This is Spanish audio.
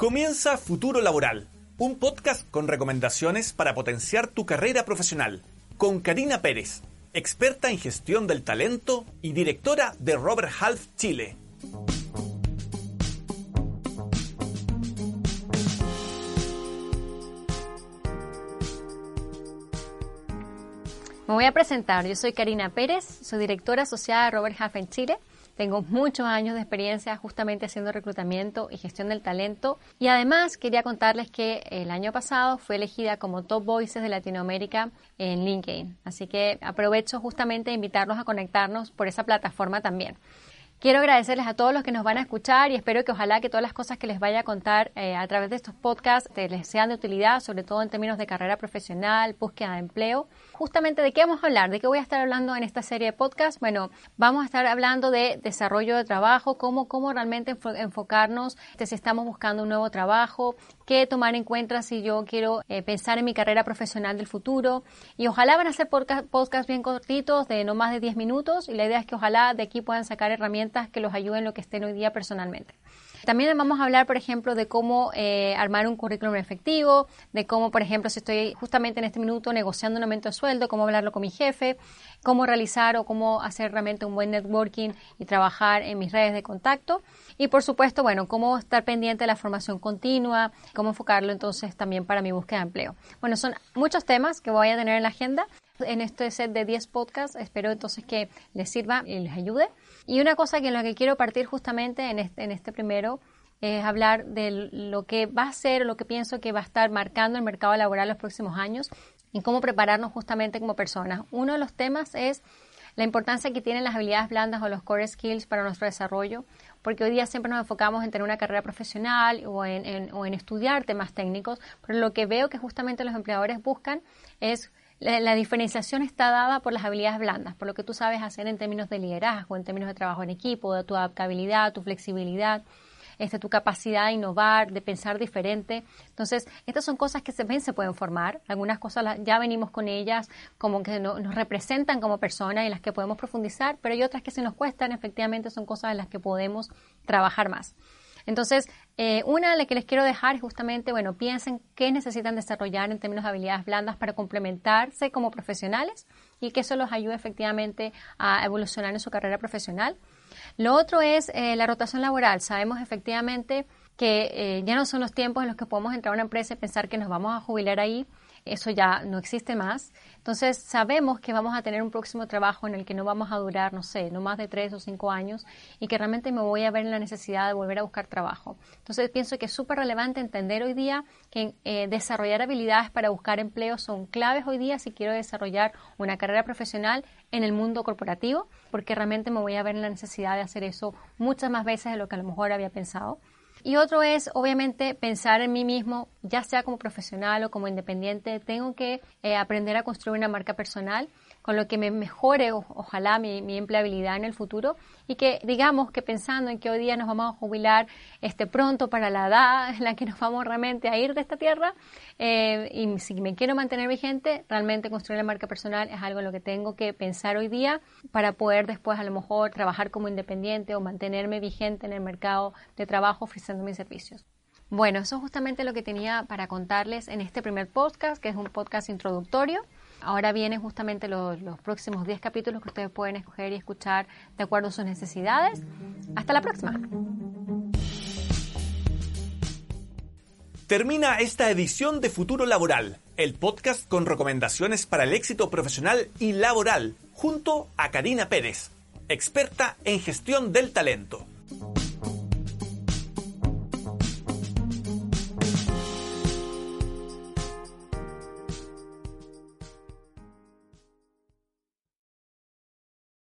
Comienza Futuro Laboral, un podcast con recomendaciones para potenciar tu carrera profesional, con Karina Pérez, experta en gestión del talento y directora de Robert Half Chile. Me voy a presentar. Yo soy Karina Pérez, soy directora asociada de Robert Half en Chile. Tengo muchos años de experiencia justamente haciendo reclutamiento y gestión del talento. Y además quería contarles que el año pasado fui elegida como Top Voices de Latinoamérica en LinkedIn. Así que aprovecho justamente de invitarlos a conectarnos por esa plataforma también. Quiero agradecerles a todos los que nos van a escuchar y espero que ojalá que todas las cosas que les vaya a contar eh, a través de estos podcasts eh, les sean de utilidad, sobre todo en términos de carrera profesional, búsqueda de empleo. Justamente de qué vamos a hablar, de qué voy a estar hablando en esta serie de podcasts. Bueno, vamos a estar hablando de desarrollo de trabajo, cómo, cómo realmente enfocarnos si estamos buscando un nuevo trabajo, qué tomar en cuenta si yo quiero eh, pensar en mi carrera profesional del futuro. Y ojalá van a ser podcasts podcast bien cortitos, de no más de 10 minutos. Y la idea es que ojalá de aquí puedan sacar herramientas que los ayuden en lo que estén hoy día personalmente. También vamos a hablar, por ejemplo, de cómo eh, armar un currículum efectivo, de cómo, por ejemplo, si estoy justamente en este minuto negociando un aumento de sueldo, cómo hablarlo con mi jefe, cómo realizar o cómo hacer realmente un buen networking y trabajar en mis redes de contacto. Y por supuesto, bueno, cómo estar pendiente de la formación continua, cómo enfocarlo entonces también para mi búsqueda de empleo. Bueno, son muchos temas que voy a tener en la agenda en este set de 10 podcasts. Espero entonces que les sirva y les ayude. Y una cosa que en la que quiero partir justamente en este, en este primero es hablar de lo que va a ser, lo que pienso que va a estar marcando el mercado laboral los próximos años y cómo prepararnos justamente como personas. Uno de los temas es la importancia que tienen las habilidades blandas o los core skills para nuestro desarrollo, porque hoy día siempre nos enfocamos en tener una carrera profesional o en, o en estudiar temas técnicos, pero lo que veo que justamente los empleadores buscan es la, diferenciación está dada por las habilidades blandas, por lo que tú sabes hacer en términos de liderazgo, en términos de trabajo en equipo, de tu adaptabilidad, tu flexibilidad, este, tu capacidad de innovar, de pensar diferente. Entonces, estas son cosas que se ven, se pueden formar. Algunas cosas ya venimos con ellas como que nos representan como personas y las que podemos profundizar, pero hay otras que se nos cuestan, efectivamente son cosas en las que podemos trabajar más. Entonces, eh, una de las que les quiero dejar es justamente, bueno, piensen qué necesitan desarrollar en términos de habilidades blandas para complementarse como profesionales y que eso los ayude efectivamente a evolucionar en su carrera profesional. Lo otro es eh, la rotación laboral. Sabemos efectivamente que eh, ya no son los tiempos en los que podemos entrar a una empresa y pensar que nos vamos a jubilar ahí eso ya no existe más. Entonces sabemos que vamos a tener un próximo trabajo en el que no vamos a durar, no sé, no más de tres o cinco años y que realmente me voy a ver en la necesidad de volver a buscar trabajo. Entonces pienso que es súper relevante entender hoy día que eh, desarrollar habilidades para buscar empleo son claves hoy día si quiero desarrollar una carrera profesional en el mundo corporativo, porque realmente me voy a ver en la necesidad de hacer eso muchas más veces de lo que a lo mejor había pensado. Y otro es, obviamente, pensar en mí mismo, ya sea como profesional o como independiente. Tengo que eh, aprender a construir una marca personal con lo que me mejore, ojalá, mi, empleabilidad en el futuro y que digamos que pensando en que hoy día nos vamos a jubilar este, pronto para la edad en la que nos vamos realmente a ir de esta tierra eh, y si me quiero mantener vigente, realmente construir la marca personal es algo en lo que tengo que pensar hoy día para poder después a lo mejor trabajar como independiente o mantenerme vigente en el mercado de trabajo ofreciendo mis servicios. Bueno, eso es justamente lo que tenía para contarles en este primer podcast, que es un podcast introductorio. Ahora vienen justamente los, próximos 10 capítulos que ustedes pueden escoger y escuchar de acuerdo a sus necesidades. Hasta la próxima. Termina esta edición de Futuro Laboral, el podcast con recomendaciones para el éxito profesional y laboral, junto a Karina Pérez, experta en gestión del talento.